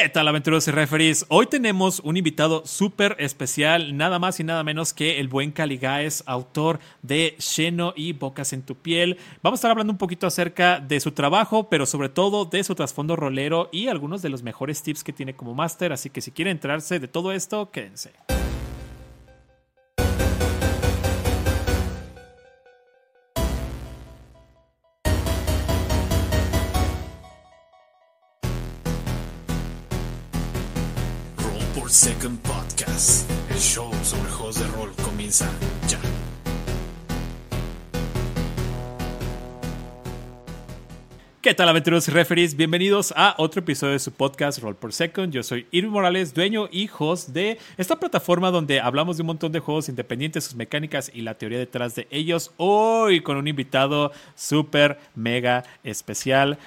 ¿Qué tal aventureros y referees? Hoy tenemos un invitado súper especial, nada más y nada menos que el buen Caligaes, autor de Sheno y Bocas en tu piel. Vamos a estar hablando un poquito acerca de su trabajo, pero sobre todo de su trasfondo rolero y algunos de los mejores tips que tiene como máster, así que si quieren enterarse de todo esto, quédense. ¿Qué tal aventureros y referees? Bienvenidos a otro episodio de su podcast Roll per Second. Yo soy Irving Morales, dueño y host de esta plataforma donde hablamos de un montón de juegos independientes, sus mecánicas y la teoría detrás de ellos. Hoy con un invitado súper mega especial.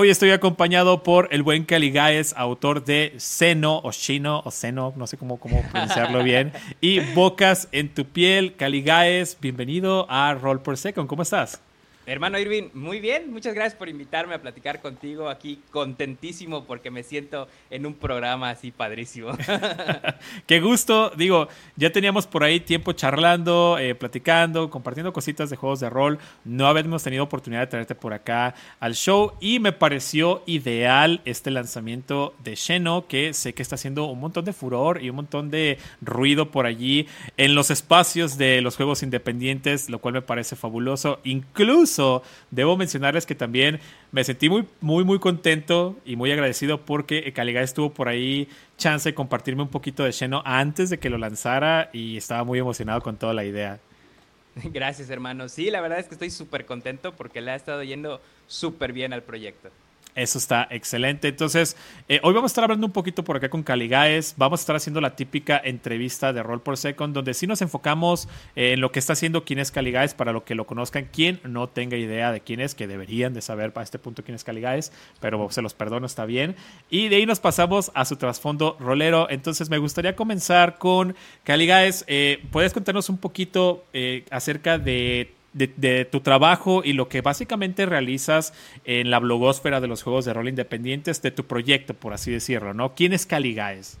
Hoy estoy acompañado por el buen Caligaes, autor de Seno o Shino o Seno, no sé cómo, cómo pronunciarlo bien, y Bocas en tu piel. Caligaes, bienvenido a Roll per Second. ¿Cómo estás? Hermano Irving, muy bien, muchas gracias por invitarme a platicar contigo aquí, contentísimo porque me siento en un programa así padrísimo. Qué gusto, digo, ya teníamos por ahí tiempo charlando, eh, platicando, compartiendo cositas de juegos de rol, no habíamos tenido oportunidad de traerte por acá al show y me pareció ideal este lanzamiento de Sheno, que sé que está haciendo un montón de furor y un montón de ruido por allí en los espacios de los juegos independientes, lo cual me parece fabuloso, incluso debo mencionarles que también me sentí muy, muy, muy contento y muy agradecido porque Caliga estuvo por ahí chance de compartirme un poquito de Sheno antes de que lo lanzara y estaba muy emocionado con toda la idea. Gracias, hermano. Sí, la verdad es que estoy súper contento porque le ha estado yendo súper bien al proyecto. Eso está excelente. Entonces, eh, hoy vamos a estar hablando un poquito por acá con Caligaes. Vamos a estar haciendo la típica entrevista de Roll por Second, donde sí nos enfocamos en lo que está haciendo quién es Caligaes, para lo que lo conozcan. Quien no tenga idea de quién es, que deberían de saber para este punto quién es Caligaes, pero se los perdono, está bien. Y de ahí nos pasamos a su trasfondo rolero. Entonces, me gustaría comenzar con Caligaes. Eh, ¿Puedes contarnos un poquito eh, acerca de de, tu trabajo y lo que básicamente realizas en la blogósfera de los juegos de rol independientes, de tu proyecto, por así decirlo, ¿no? ¿Quién es Caligaes?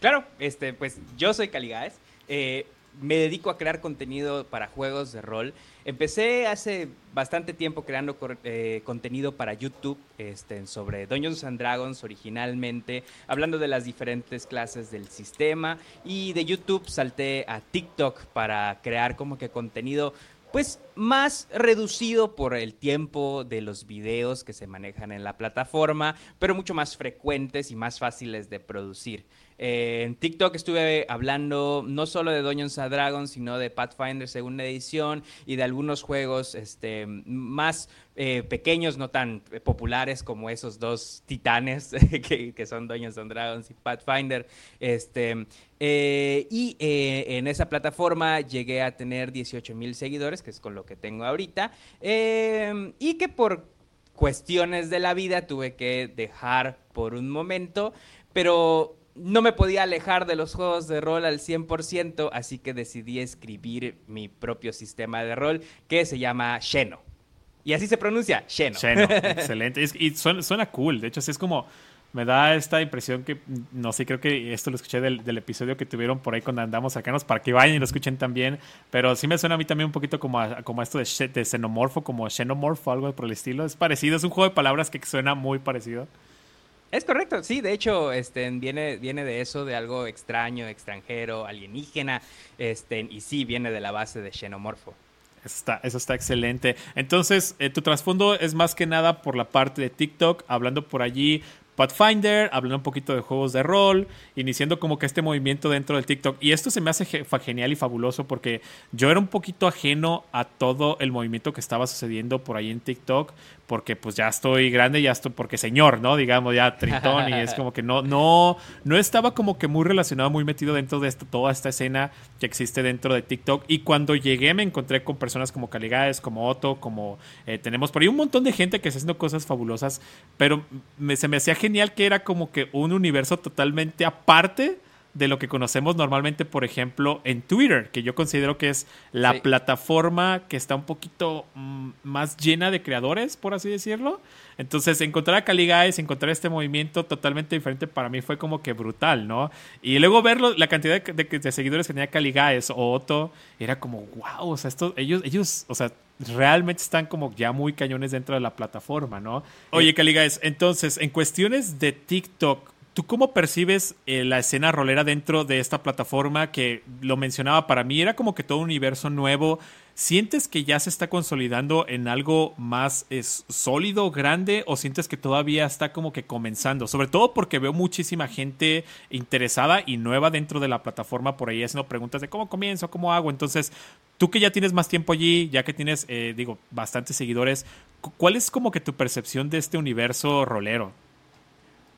Claro, este, pues yo soy Caligaes. Eh, me dedico a crear contenido para juegos de rol. Empecé hace bastante tiempo creando eh, contenido para YouTube este, sobre Dungeons and Dragons originalmente, hablando de las diferentes clases del sistema. Y de YouTube salté a TikTok para crear como que contenido pues más reducido por el tiempo de los videos que se manejan en la plataforma, pero mucho más frecuentes y más fáciles de producir. Eh, en TikTok estuve hablando no solo de Dungeons and Dragons, sino de Pathfinder segunda edición y de algunos juegos este, más eh, pequeños, no tan populares como esos dos titanes que, son Dungeons and Dragons y Pathfinder. Este, eh, y en esa plataforma llegué a tener 18 mil seguidores, que es con lo que tengo ahorita, y que por cuestiones de la vida tuve que dejar por un momento, pero no me podía alejar de los juegos de rol al 100%, así que decidí escribir mi propio sistema de rol que se llama Sheno. Y así se pronuncia, Sheno. Sheno, excelente. y suena, cool, de hecho es como, me da esta impresión que, no sé, creo que esto lo escuché del, episodio que tuvieron por ahí cuando andamos sacanos para que vayan y lo escuchen también, pero sí me suena a mí también un poquito como, como esto de, de xenomorfo, como xenomorfo, algo por el estilo. Es parecido, es un juego de palabras que suena muy parecido. Es correcto, sí, de hecho, este, viene, viene de eso, de algo extraño, extranjero, alienígena, este, y sí, viene de la base de xenomorfo. Está, eso está excelente. Entonces, eh, tu trasfondo es más que nada por la parte de TikTok, hablando por allí Pathfinder, hablando un poquito de juegos de rol, iniciando como que este movimiento dentro del TikTok. Y esto se me hace genial y fabuloso porque yo era un poquito ajeno a todo el movimiento que estaba sucediendo por ahí en TikTok porque pues ya estoy grande, ya estoy, porque señor, ¿no? Digamos, ya tritón, y es como que no, no, no estaba como que muy relacionado, muy metido dentro de esto, toda esta escena que existe dentro de TikTok. Y cuando llegué me encontré con personas como Caligaes, como Otto, como eh, tenemos por ahí un montón de gente que está haciendo cosas fabulosas, pero se me hacía genial que era como que un universo totalmente aparte de lo que conocemos normalmente, por ejemplo, en Twitter, que yo considero que es la plataforma que está un poquito mm, más llena de creadores, por así decirlo. Entonces, encontrar a Cali Guys, encontrar este movimiento totalmente diferente para mí fue como que brutal, ¿no? Y luego verlo, la cantidad de, seguidores que tenía Cali Guys o Otto, era como, wow, o sea, estos, ellos, ellos, o sea, realmente están como ya muy cañones dentro de la plataforma, ¿no? Oye, Cali Guys, entonces, en cuestiones de TikTok, ¿Tú cómo percibes eh, la escena rolera dentro de esta plataforma que lo mencionaba para mí? Era como que todo un universo nuevo. ¿Sientes que ya se está consolidando en algo más sólido, grande, o sientes que todavía está como que comenzando? Sobre todo porque veo muchísima gente interesada y nueva dentro de la plataforma por ahí haciendo preguntas de cómo comienzo, cómo hago. Entonces, tú que ya tienes más tiempo allí, ya que tienes, eh, digo, bastantes seguidores, ¿cuál es como que tu percepción de este universo rolero?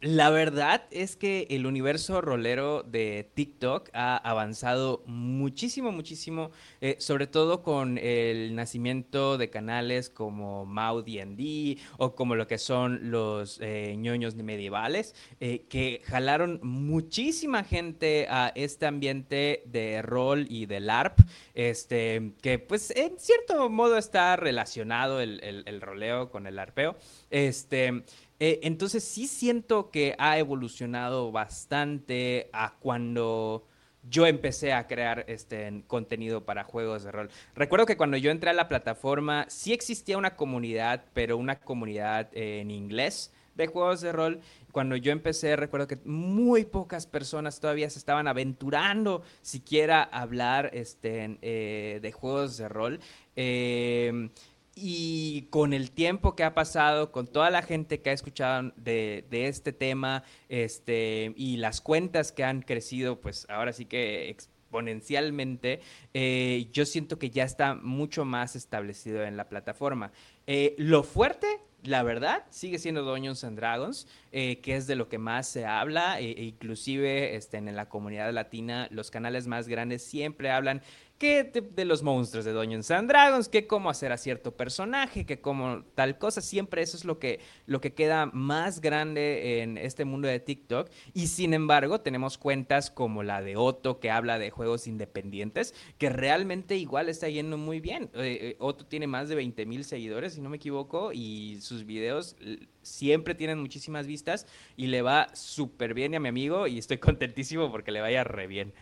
La verdad es que el universo rolero de TikTok ha avanzado muchísimo, muchísimo, eh, sobre todo con el nacimiento de canales como Mau D&D o como lo que son los eh, ñoños medievales, eh, que jalaron muchísima gente a este ambiente de rol y de LARP, este, que pues en cierto modo está relacionado el, el roleo con el arpeo. Este, eh, entonces sí siento que ha evolucionado bastante a cuando yo empecé a crear este contenido para juegos de rol. Recuerdo que cuando yo entré a la plataforma sí existía una comunidad, pero una comunidad en inglés de juegos de rol. Cuando yo empecé, recuerdo que muy pocas personas todavía se estaban aventurando siquiera a hablar este, eh, de juegos de rol. Eh, y con el tiempo que ha pasado, con toda la gente que ha escuchado de, este tema, este, y las cuentas que han crecido, pues ahora sí que exponencialmente, eh, yo siento que ya está mucho más establecido en la plataforma. Eh, lo fuerte, la verdad, sigue siendo Dungeons and Dragons, eh, que es de lo que más se habla, e, e inclusive este, en la comunidad latina, los canales más grandes siempre hablan de, los monstruos de Dungeons and Dragons, que cómo hacer a cierto personaje, que cómo tal cosa, siempre eso es lo que, lo que queda más grande en este mundo de TikTok. Y sin embargo, tenemos cuentas como la de Otto, que habla de juegos independientes, que realmente igual está yendo muy bien. Eh, eh, Otto tiene más de 20 mil seguidores, si no me equivoco, y sus videos siempre tienen muchísimas vistas y le va súper bien a mi amigo y estoy contentísimo porque le vaya re bien.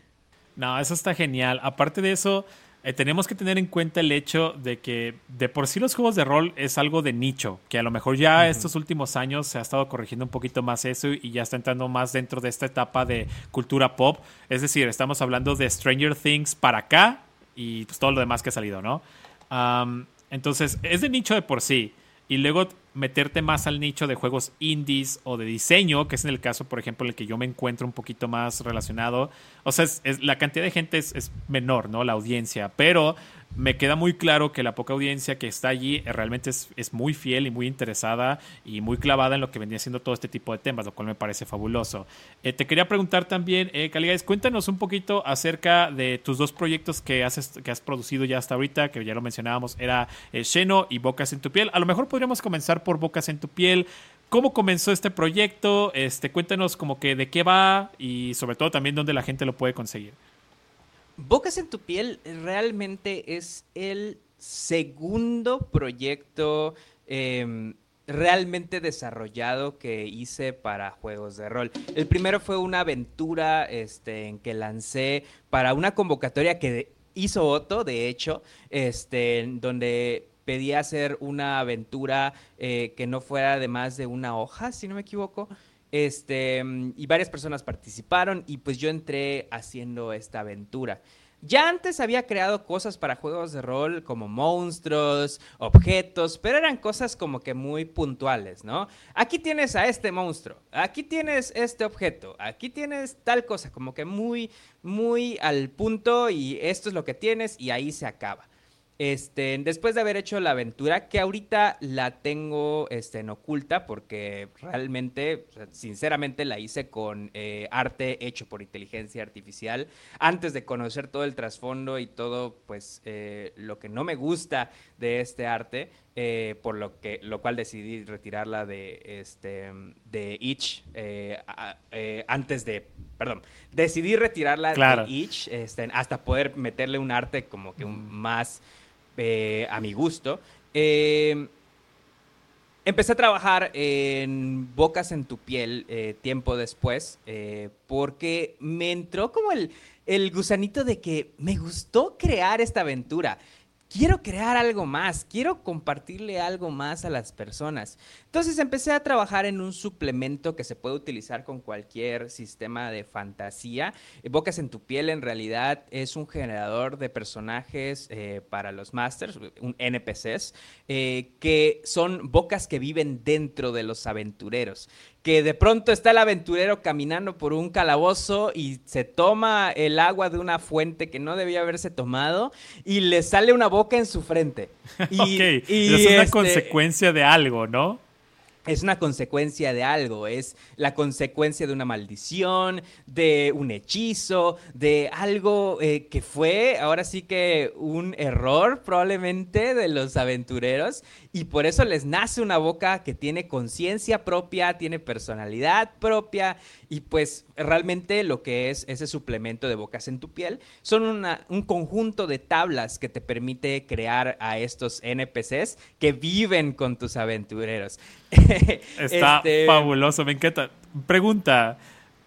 No, eso está genial. Aparte de eso, eh, tenemos que tener en cuenta el hecho de que de por sí los juegos de rol es algo de nicho, que a lo mejor ya estos últimos años se ha estado corrigiendo un poquito más eso y ya está entrando más dentro de esta etapa de cultura pop. Es decir, estamos hablando de Stranger Things para acá y pues todo lo demás que ha salido, ¿no? entonces, es de nicho de por sí. Y luego meterte más al nicho de juegos indies o de diseño, que es en el caso, por ejemplo, en el que yo me encuentro un poquito más relacionado. O sea, es, la cantidad de gente es, menor, ¿no? La audiencia, pero me queda muy claro que la poca audiencia que está allí realmente es, es, muy fiel y muy interesada y muy clavada en lo que venía siendo todo este tipo de temas, lo cual me parece fabuloso. Eh, te quería preguntar también, eh, cuéntanos un poquito acerca de tus dos proyectos que has, que has producido ya hasta ahorita, que ya lo mencionábamos, era eh, y Bocas en tu piel. A lo mejor podríamos comenzar por Bocas en tu piel. ¿Cómo comenzó este proyecto? Este, cuéntanos como que de qué va y sobre todo también dónde la gente lo puede conseguir. Bocas en tu piel realmente es el segundo proyecto em, realmente desarrollado que hice para juegos de rol. El primero fue una aventura este, en que lancé para una convocatoria que hizo Otto, de hecho, este, donde pedía hacer una aventura eh, que no fuera de más de una hoja, si no me equivoco. Este, y varias personas participaron y pues yo entré haciendo esta aventura. Ya antes había creado cosas para juegos de rol como monstruos, objetos, pero eran cosas como que muy puntuales, ¿no? Aquí tienes a este monstruo, aquí tienes este objeto, aquí tienes tal cosa, como que muy, muy al punto y esto es lo que tienes y ahí se acaba. Este, después de haber hecho la aventura, que ahorita la tengo este, en oculta, porque realmente, sinceramente, la hice con eh, arte hecho por inteligencia artificial. Antes de conocer todo el trasfondo y todo, pues, eh, lo que no me gusta de este arte, eh, por lo que, lo cual decidí retirarla de, este, de Itch antes de perdón, decidí retirarla Claro. de Itch este, hasta poder meterle un arte como que un, más eh, a mi gusto. Eh, Empecé a trabajar en Bocas en tu piel eh, tiempo después, porque me entró como el, el gusanito de que me gustó crear esta aventura. Quiero crear algo más, quiero compartirle algo más a las personas. Entonces empecé a trabajar en un suplemento que se puede utilizar con cualquier sistema de fantasía. Eh, Bocas en tu piel en realidad es un generador de personajes eh, para los masters, un NPCs, eh, que son bocas que viven dentro de los aventureros. Que de pronto está el aventurero caminando por un calabozo y se toma el agua de una fuente que no debía haberse tomado y le sale una boca en su frente. Y, ok, y, es una este, consecuencia de algo, ¿no? es una consecuencia de algo, es la consecuencia de una maldición, de un hechizo, de algo eh, que fue ahora sí que un error probablemente de los aventureros y por eso les nace una boca que tiene conciencia propia, tiene personalidad propia y pues realmente lo que es ese suplemento de bocas en tu piel son una- un conjunto de tablas que te permite crear a estos NPCs que viven con tus aventureros. Está Este, fabuloso, me encanta. Pregunta,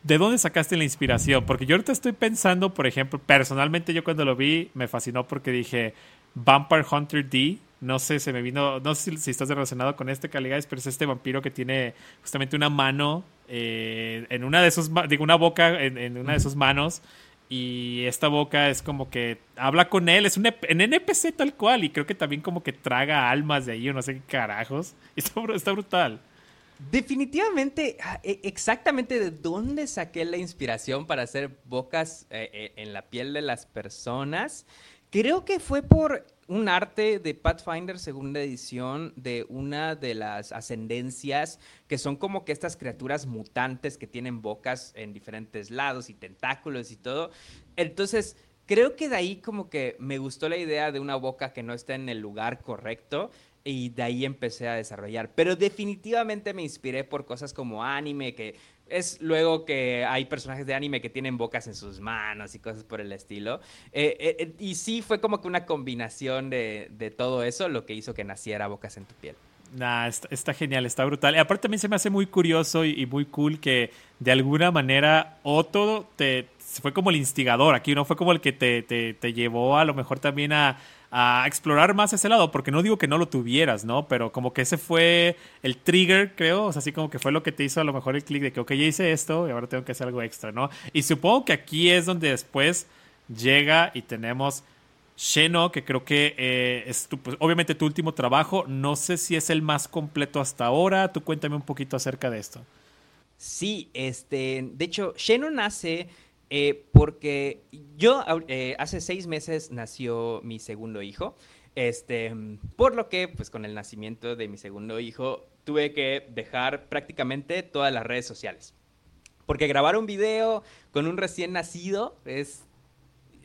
¿de dónde sacaste la inspiración? Porque yo ahorita estoy pensando, por ejemplo, personalmente yo cuando lo vi me fascinó porque dije Vampire Hunter D. No sé, se me vino, no sé si, si estás relacionado con este Caligais, pero es este vampiro que tiene justamente una mano eh, en una de sus, digo, una boca en, en una de sus manos y esta boca es como que habla con él, es un en NPC tal cual y creo que también como que traga almas de ahí o no sé qué carajos. Está, está brutal. Definitivamente, ah, e- exactamente de dónde saqué la inspiración para hacer bocas eh, eh, en la piel de las personas. Creo que fue por un arte de Pathfinder segunda edición de una de las ascendencias que son como que estas criaturas mutantes que tienen bocas en diferentes lados y tentáculos y todo. Entonces, creo que de ahí como que me gustó la idea de una boca que no está en el lugar correcto y de ahí empecé a desarrollar. Pero definitivamente me inspiré por cosas como anime, que es luego que hay personajes de anime que tienen bocas en sus manos y cosas por el estilo. Eh, eh, eh, y sí fue como que una combinación de, de todo eso lo que hizo que naciera Bocas en tu piel. Nah, está, genial, está brutal. Y aparte también se me hace muy curioso y, y muy cool que de alguna manera Otto te fue como el instigador aquí, ¿no? Fue como el que te, te, te llevó a lo mejor también a, a explorar más ese lado, porque no digo que no lo tuvieras, ¿no? Pero como que ese fue el trigger, creo, o sea, así como que fue lo que te hizo a lo mejor el clic de que, ok, ya hice esto y ahora tengo que hacer algo extra, ¿no? Y supongo que aquí es donde después llega y tenemos Sheno, que creo que eh, es tu- pues, obviamente tu último trabajo. No sé si es el más completo hasta ahora. Tú cuéntame un poquito acerca de esto. Sí, este, de hecho, Shannon nace eh, porque yo eh, hace seis meses nació mi segundo hijo. Este, por lo que, pues con el nacimiento de mi segundo hijo, tuve que dejar prácticamente todas las redes sociales. Porque grabar un video con un recién nacido es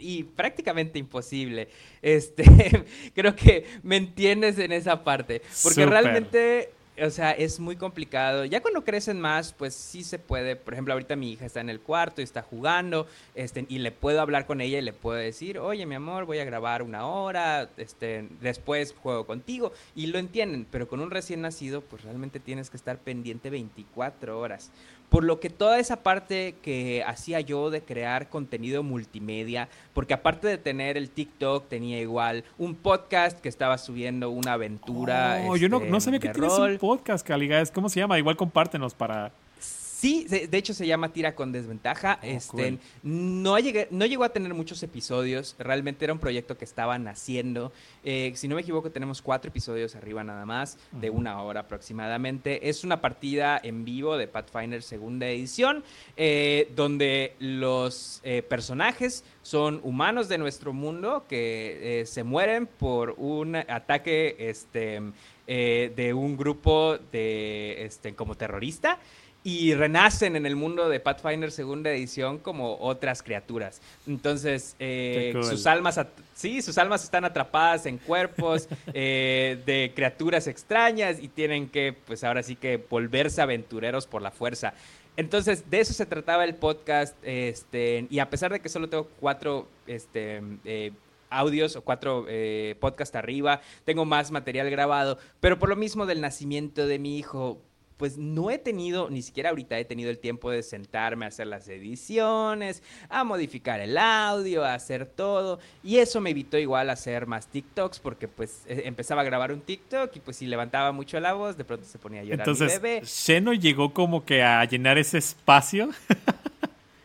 y prácticamente imposible. Este, creo que me entiendes en esa parte, porque realmente, o sea, es muy complicado. Ya cuando crecen más, pues sí se puede. Por ejemplo, ahorita mi hija está en el cuarto y está jugando, este, y le puedo hablar con ella y le puedo decir, oye, mi amor, voy a grabar una hora, este, después juego contigo, y lo entienden. Pero con un recién nacido, pues realmente tienes que estar pendiente 24 horas. Por lo que toda esa parte que hacía yo de crear contenido multimedia, porque aparte de tener el TikTok, tenía igual un podcast que estaba subiendo una aventura. Oh, yo no, este, no sabía que de tienes rol. un podcast, Caligas. ¿Cómo se llama? Igual compártenos para. Sí, de, hecho se llama Tira con Desventaja. Oh, este, cool. no, llegué, no llegó a tener muchos episodios. Realmente era un proyecto que estaban haciendo. Eh, si no me equivoco, tenemos cuatro episodios arriba nada más, de una hora aproximadamente. Es una partida en vivo de Pathfinder segunda edición, eh, donde los eh, personajes son humanos de nuestro mundo que eh, se mueren por un ataque este, eh, de un grupo de este, como terrorista y renacen en el mundo de Pathfinder segunda edición como otras criaturas. Entonces, eh, cool. sus almas, sí, sus almas están atrapadas en cuerpos eh, de criaturas extrañas y tienen que, pues ahora sí que volverse aventureros por la fuerza. Entonces, de eso se trataba el podcast. Este, y a pesar de que solo tengo cuatro este, eh, audios o cuatro eh, podcasts arriba, tengo más material grabado, pero por lo mismo del nacimiento de mi hijo, pues no he tenido, ni siquiera ahorita he tenido el tiempo de sentarme a hacer las ediciones, a modificar el audio, a hacer todo. Y eso me evitó igual hacer más TikToks porque pues e, empezaba a grabar un TikTok y pues si levantaba mucho la voz, de pronto se ponía a llorar Entonces, mi bebé. Sheno llegó como que a llenar ese espacio.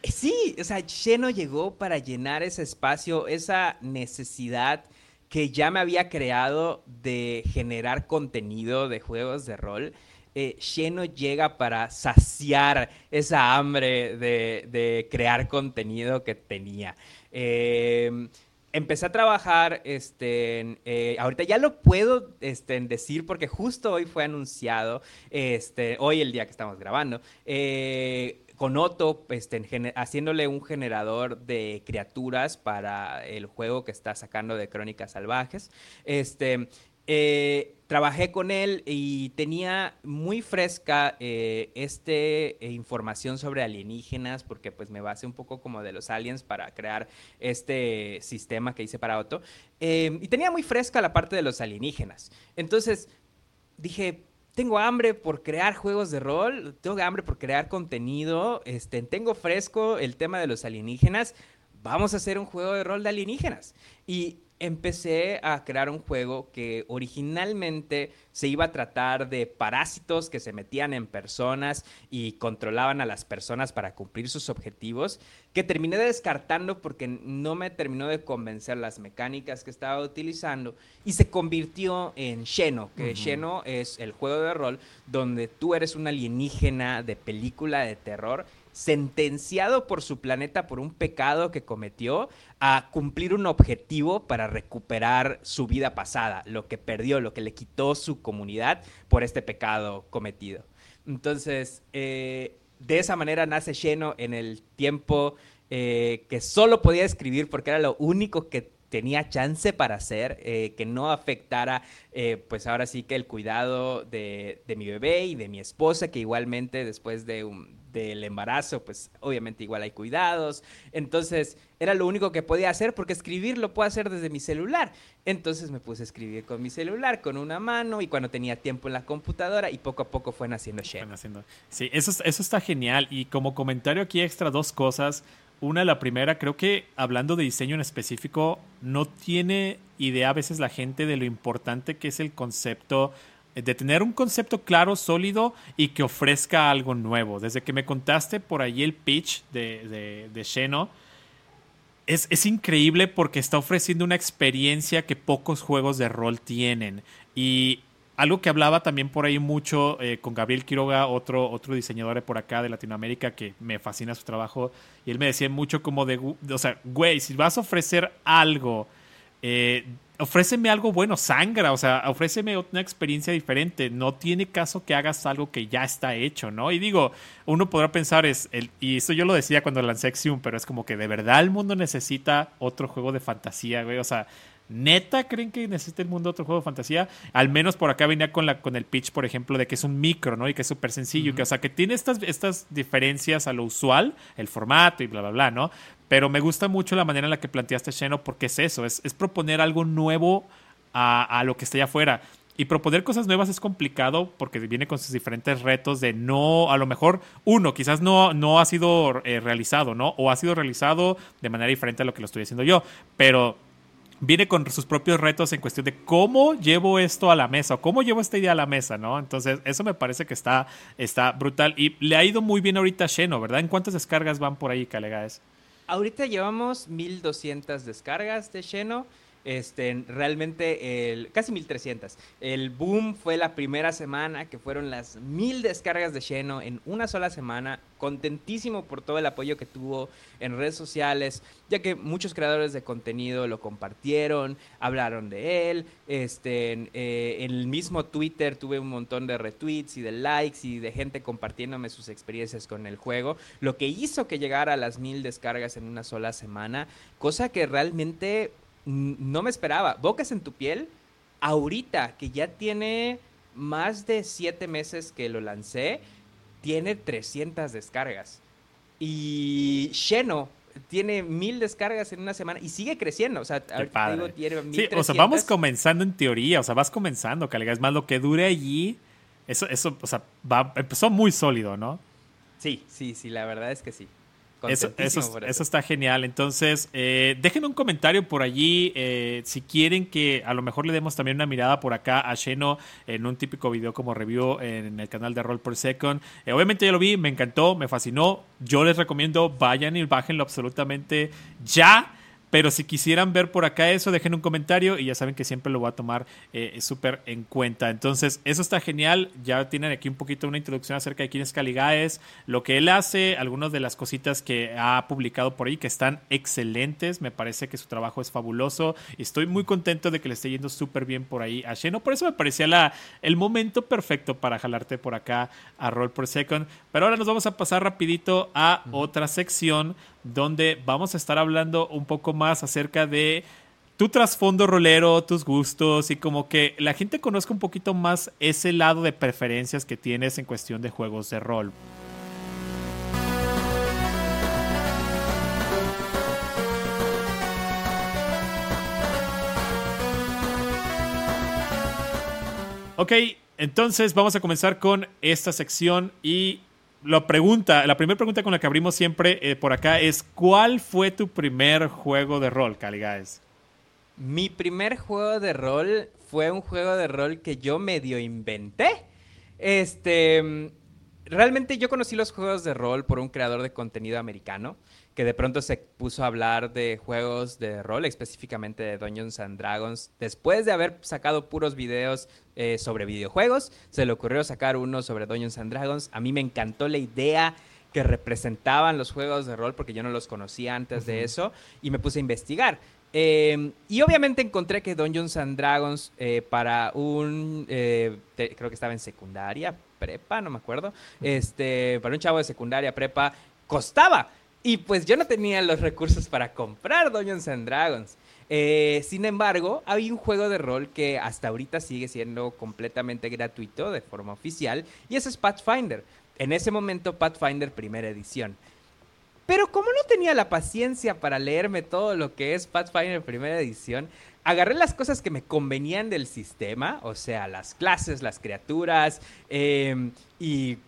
Sí, o sea, Sheno llegó para llenar ese espacio, esa necesidad que ya me había creado de generar contenido de juegos de rol eh, Sheno llega para saciar esa hambre de, crear contenido que tenía. Em, empecé a trabajar, este, eh, ahorita ya lo puedo este, decir porque justo hoy fue anunciado, este, hoy el día que estamos grabando, eh, con Otto este, haciéndole un generador de criaturas para el juego que está sacando de Crónicas Salvajes. Este, eh, trabajé con él y tenía muy fresca eh, este eh, información sobre alienígenas porque pues me basé un poco como de los aliens para crear este sistema que hice para Otto y tenía muy fresca la parte de los alienígenas. Entonces dije tengo hambre por crear juegos de rol tengo hambre por crear contenido este tengo fresco el tema de los alienígenas vamos a hacer un juego de rol de alienígenas y empecé a crear un juego que originalmente se iba a tratar de parásitos que se metían en personas y controlaban a las personas para cumplir sus objetivos, que terminé descartando porque no me terminó de convencer las mecánicas que estaba utilizando y se convirtió en Xeno, que Xeno es el juego de rol donde tú eres un alienígena de película de terror sentenciado por su planeta por un pecado que cometió a cumplir un objetivo para recuperar su vida pasada, lo que perdió, lo que le quitó su comunidad por este pecado cometido. Entonces, eh, de esa manera nace lleno en el tiempo eh, que solo podía escribir porque era lo único que tenía chance para hacer, eh, que no afectara, pues ahora sí que el cuidado de, de, mi bebé y de mi esposa, que igualmente después de un, del embarazo, pues obviamente igual hay cuidados. Entonces era lo único que podía hacer porque escribir lo puedo hacer desde mi celular. Entonces me puse a escribir con mi celular, con una mano y cuando tenía tiempo en la computadora y poco a poco fue naciendo Shell. Sí, eso, eso está genial. Y como comentario aquí extra dos cosas. Una, la primera, creo que hablando de diseño en específico, no tiene idea a veces la gente de lo importante que es el concepto de tener un concepto claro, sólido y que ofrezca algo nuevo. Desde que me contaste por ahí el pitch de, de, de Sheno, es, es, increíble porque está ofreciendo una experiencia que pocos juegos de rol tienen. Y algo que hablaba también por ahí mucho eh, con Gabriel Quiroga, otro, otro diseñador por acá de Latinoamérica que me fascina su trabajo. Y él me decía mucho como de, o sea, güey, si vas a ofrecer algo eh, ofréceme algo bueno, sangra, o sea, ofréceme una experiencia diferente. No tiene caso que hagas algo que ya está hecho, ¿no? Y digo, uno podrá pensar, es el, y eso yo lo decía cuando lancé Axiom, pero es como que de verdad el mundo necesita otro juego de fantasía, güey. O sea, ¿Neta creen que necesita el mundo otro juego de fantasía? Al menos por acá venía con, la, con el pitch, por ejemplo, de que es un micro, ¿no? Y que es súper sencillo. que, o sea, que tiene estas, estas diferencias a lo usual, el formato y bla, bla, bla, ¿no? Pero me gusta mucho la manera en la que planteaste Sheno porque es eso, es, proponer algo nuevo a, lo que está allá afuera. Y proponer cosas nuevas es complicado porque viene con sus diferentes retos de no, a lo mejor, uno, quizás no, no ha sido eh, realizado, ¿no? O ha sido realizado de manera diferente a lo que lo estoy haciendo yo. Pero viene con sus propios retos en cuestión de cómo llevo esto a la mesa o cómo llevo esta idea a la mesa, ¿no? Entonces, eso me parece que está, está brutal. Y le ha ido muy bien ahorita a Sheno, ¿verdad? ¿En cuántas descargas van por ahí, Calegaes? Ahorita llevamos 1200 descargas de Xeno. Este, realmente el, casi 1300. El boom fue la primera semana, que fueron las mil descargas de Xeno en una sola semana. Contentísimo por todo el apoyo que tuvo en redes sociales, ya que muchos creadores de contenido lo compartieron, hablaron de él. Este, eh, en el mismo Twitter tuve un montón de retweets y de likes y de gente compartiéndome sus experiencias con el juego, lo que hizo que llegara a las mil descargas en una sola semana, cosa que realmente no me esperaba. Bocas en tu piel, ahorita que ya tiene más de siete meses que lo lancé, tiene 300 descargas. Y Sheno tiene mil descargas en una semana y sigue creciendo. O sea, ahorita digo, tiene Sí, o sea, vamos comenzando en teoría, o sea, vas comenzando, Caliga. Es más, lo que dure allí, eso, eso, o sea, va, empezó muy sólido, ¿no? Sí, sí, sí, la verdad es que sí. Eso, eso, está genial. Entonces, eh, déjenme un comentario por allí. Eh, si quieren que a lo mejor le demos también una mirada por acá a Sheno en un típico video como review en el canal de Roll per Second. Eh, obviamente ya lo vi, me encantó, me fascinó. Yo les recomiendo, vayan y bájenlo absolutamente ya. Pero si quisieran ver por acá eso, dejen un comentario y ya saben que siempre lo voy a tomar eh, súper en cuenta. Entonces, eso está genial. Ya tienen aquí un poquito una introducción acerca de quién es Caligaes, lo que él hace, algunas de las cositas que ha publicado por ahí que están excelentes. Me parece que su trabajo es fabuloso y estoy muy contento de que le esté yendo súper bien por ahí a Sheno. Por eso me parecía la, el momento perfecto para jalarte por acá a Roll per Second. Pero ahora nos vamos a pasar rapidito a otra sección donde vamos a estar hablando un poco más acerca de tu trasfondo rolero, tus gustos y como que la gente conozca un poquito más ese lado de preferencias que tienes en cuestión de juegos de rol. Ok, entonces vamos a comenzar con esta sección y la pregunta, la primera pregunta con la que abrimos siempre eh, por acá es ¿cuál fue tu primer juego de rol, Caligaes? Mi primer juego de rol fue un juego de rol que yo medio inventé. Este, realmente yo conocí los juegos de rol por un creador de contenido americano que de pronto se puso a hablar de juegos de rol, específicamente de Dungeons and Dragons, después de haber sacado puros videos eh, sobre videojuegos, se le ocurrió sacar uno sobre Dungeons and Dragons. A mí me encantó la idea que representaban los juegos de rol, porque yo no los conocía antes de eso, y me puse a investigar. Em, y obviamente encontré que Dungeons and Dragons eh, para un, eh, creo que estaba en secundaria, prepa, no me acuerdo, este, para un chavo de secundaria, prepa, costaba. Y pues yo no tenía los recursos para comprar Dungeons and Dragons. Eh, sin embargo, hay un juego de rol que hasta ahorita sigue siendo completamente gratuito de forma oficial y ese es Pathfinder. En ese momento Pathfinder primera edición. Pero como no tenía la paciencia para leerme todo lo que es Pathfinder primera edición, agarré las cosas que me convenían del sistema, o sea, las clases, las criaturas eh, y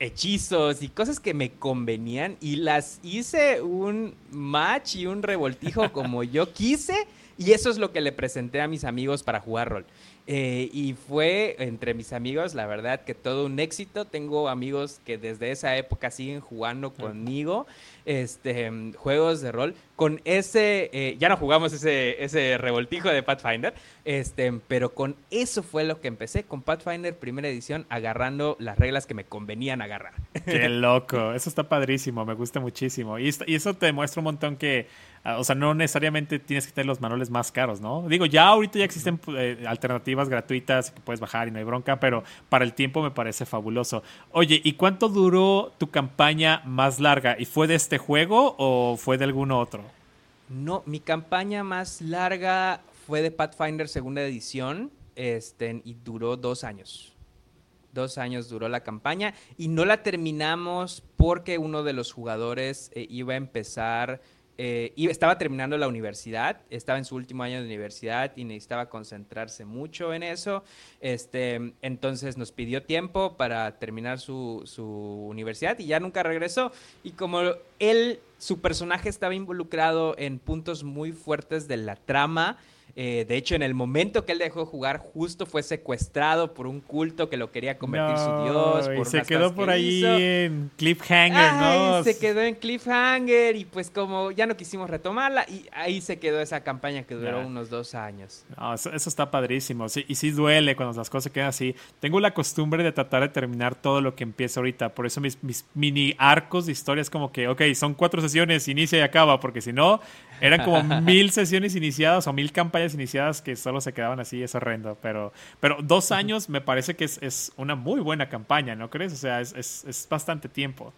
hechizos y cosas que me convenían y las hice un match y un revoltijo como yo quise y eso es lo que le presenté a mis amigos para jugar rol. Eh, y fue entre mis amigos, la verdad que todo un éxito. Tengo amigos que desde esa época siguen jugando conmigo este, juegos de rol. Con ese, eh, ya no jugamos ese, ese revoltijo de Pathfinder, este, pero con eso fue lo que empecé, con Pathfinder primera edición, agarrando las reglas que me convenían agarrar. Qué loco, eso está padrísimo, me gusta muchísimo. Y, y eso te demuestra un montón que o sea, no necesariamente tienes que tener los manuales más caros, ¿no? Digo, ya ahorita ya existen eh, alternativas gratuitas que puedes bajar y no hay bronca, pero para el tiempo me parece fabuloso. Oye, ¿y cuánto duró tu campaña más larga? ¿Y fue de este juego o fue de algún otro? No, mi campaña más larga fue de Pathfinder segunda edición este, y duró dos años. Dos años duró la campaña y no la terminamos porque uno de los jugadores eh, iba a empezar eh, estaba terminando la universidad, estaba en su último año de universidad y necesitaba concentrarse mucho en eso. Este, entonces nos pidió tiempo para terminar su, su universidad y ya nunca regresó. Y como él, su personaje estaba involucrado en puntos muy fuertes de la trama, eh, de hecho, en el momento que él dejó de jugar, justo fue secuestrado por un culto que lo quería convertir su dios. y se quedó por ahí en cliffhanger, ¿no? Se quedó en cliffhanger y pues como ya no quisimos retomarla y ahí se quedó esa campaña que duró unos dos años. eso, está padrísimo. Sí, y sí duele cuando las cosas quedan así. Tengo la costumbre de tratar de terminar todo lo que empieza ahorita. Por eso mis, mis mini arcos de historias como que, ok, son cuatro sesiones, inicia y acaba, porque si no, eran como mil sesiones iniciadas o mil campañas iniciadas que solo se quedaban así, es horrendo. Pero, pero dos años me parece que es, una muy buena campaña, ¿no crees? O sea, es, bastante tiempo.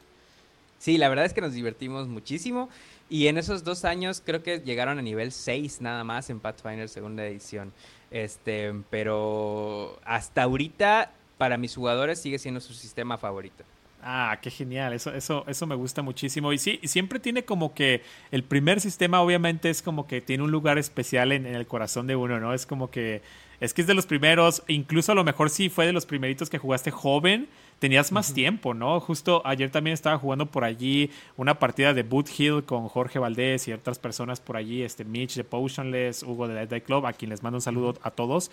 Sí, la verdad es que nos divertimos muchísimo. Y en esos dos años creo que llegaron a nivel 6 nada más en Pathfinder segunda edición. Este, pero hasta ahorita, para mis jugadores, sigue siendo su sistema favorito. Ah, qué genial, eso, eso, eso me gusta muchísimo. Y sí, siempre tiene como que el primer sistema, obviamente, es como que tiene un lugar especial en, en, el corazón de uno, ¿no? Es como que es que es de los primeros, incluso a lo mejor sí fue de los primeritos que jugaste joven, tenías más tiempo, ¿no? Justo ayer también estaba jugando por allí una partida de Boot Hill con Jorge Valdés y otras personas por allí, este Mitch de Potionless, Hugo de Dead Club, a quien les mando un saludo a todos.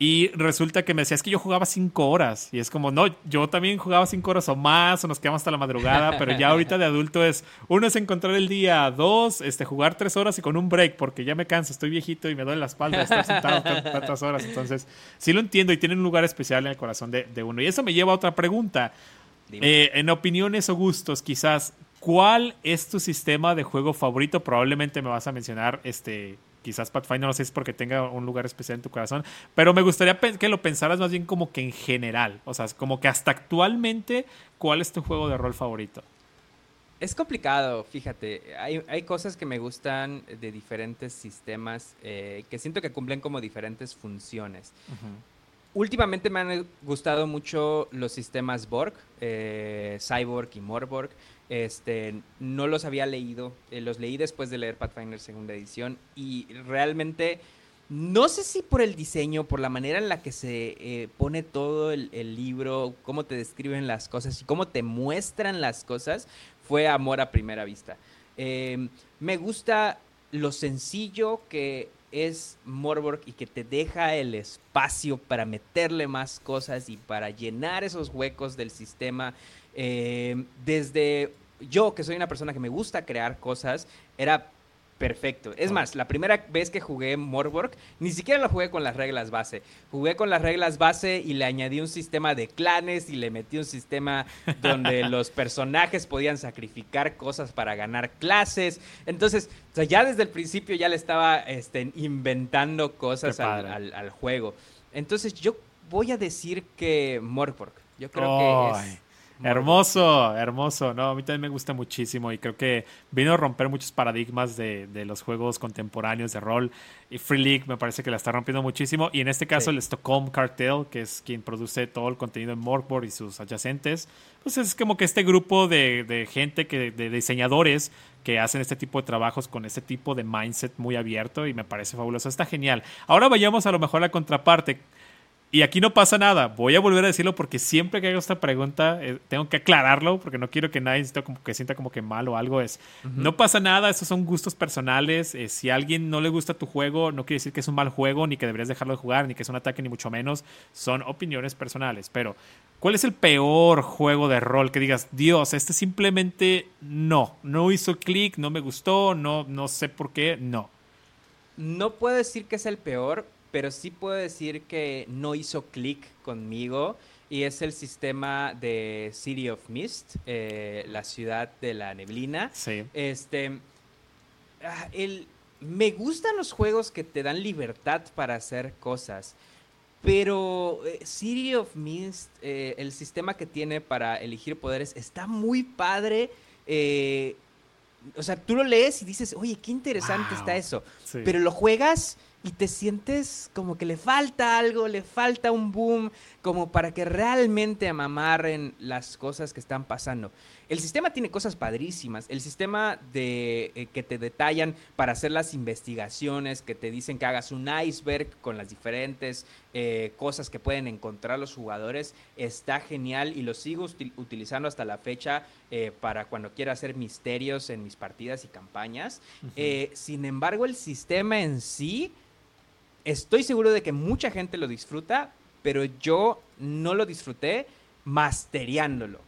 Y resulta que me decía, es que yo jugaba cinco horas. Y es como, no, yo también jugaba cinco horas o más, o nos quedamos hasta la madrugada, pero ya ahorita de adulto es, uno es encontrar el día, dos, este, jugar tres horas y con un break, porque ya me canso, estoy viejito y me duele la espalda estar sentado tantas horas. Entonces, sí lo entiendo y tiene un lugar especial en el corazón de, de uno. Y eso me lleva a otra pregunta. Eh, en opiniones o gustos, quizás, ¿cuál es tu sistema de juego favorito? Probablemente me vas a mencionar este quizás Pathfinder no sé si es porque tenga un lugar especial en tu corazón, pero me gustaría que lo pensaras más bien como que en general, o sea, como que hasta actualmente, ¿cuál es tu juego de rol favorito? Es complicado, fíjate. Hay, hay cosas que me gustan de diferentes sistemas eh, que siento que cumplen como diferentes funciones. Últimamente me han gustado mucho los sistemas Borg, eh, Cyborg y Morborg. Este, no los había leído, eh, los leí después de leer Pathfinder segunda edición y realmente no sé si por el diseño, por la manera en la que se eh, pone todo el, libro, cómo te describen las cosas y cómo te muestran las cosas, fue amor a primera vista. Em, me gusta lo sencillo que es Morborg y que te deja el espacio para meterle más cosas y para llenar esos huecos del sistema eh, desde yo, que soy una persona que me gusta crear cosas, era perfecto. Es más, la primera vez que jugué Morborg, ni siquiera lo jugué con las reglas base. Jugué con las reglas base y le añadí un sistema de clanes y le metí un sistema donde los personajes podían sacrificar cosas para ganar clases. Entonces, ya desde el principio ya le estaba este, inventando cosas al, juego. Entonces, yo voy a decir que Morborg. Yo creo que es Hermoso, hermoso. No, a mí también me gusta muchísimo y creo que vino a romper muchos paradigmas de, los juegos contemporáneos de rol. Y Free League me parece que la está rompiendo muchísimo. Y en este caso, el Stockholm Cartel, que es quien produce todo el contenido en Morkboard y sus adyacentes, pues es como que este grupo de, gente, que, de diseñadores que hacen este tipo de trabajos con este tipo de mindset muy abierto y me parece fabuloso. Está genial. Ahora vayamos a lo mejor a la contraparte. Y aquí no pasa nada. Voy a volver a decirlo porque siempre que hago esta pregunta eh, tengo que aclararlo porque no quiero que nadie sienta como que, sienta como que mal o algo es. No pasa nada, estos son gustos personales. Eh, si a alguien no le gusta tu juego, no quiere decir que es un mal juego, ni que deberías dejarlo de jugar, ni que es un ataque, ni mucho menos. Son opiniones personales. Pero, ¿cuál es el peor juego de rol que digas, Dios, este simplemente no, no hizo clic, no me gustó, no, no sé por qué, no? No puedo decir que es el peor, pero sí puedo decir que no hizo clic conmigo y es el sistema de City of Mist, eh, la ciudad de la neblina. Sí. Este, ah, el, me gustan los juegos que te dan libertad para hacer cosas, pero eh, City of Mist, eh, el sistema que tiene para elegir poderes, está muy padre. o sea, tú lo lees y dices, oye, qué interesante está eso. Pero lo juegas y te sientes como que le falta algo, le falta un boom, como para que realmente amamarren las cosas que están pasando. El sistema tiene cosas padrísimas. El sistema de eh, que te detallan para hacer las investigaciones, que te dicen que hagas un iceberg con las diferentes eh, cosas que pueden encontrar los jugadores, está genial y lo sigo utilizando hasta la fecha eh, para cuando quiera hacer misterios en mis partidas y campañas. sin embargo, el sistema en sí estoy seguro de que mucha gente lo disfruta, pero yo no lo disfruté masteriándolo.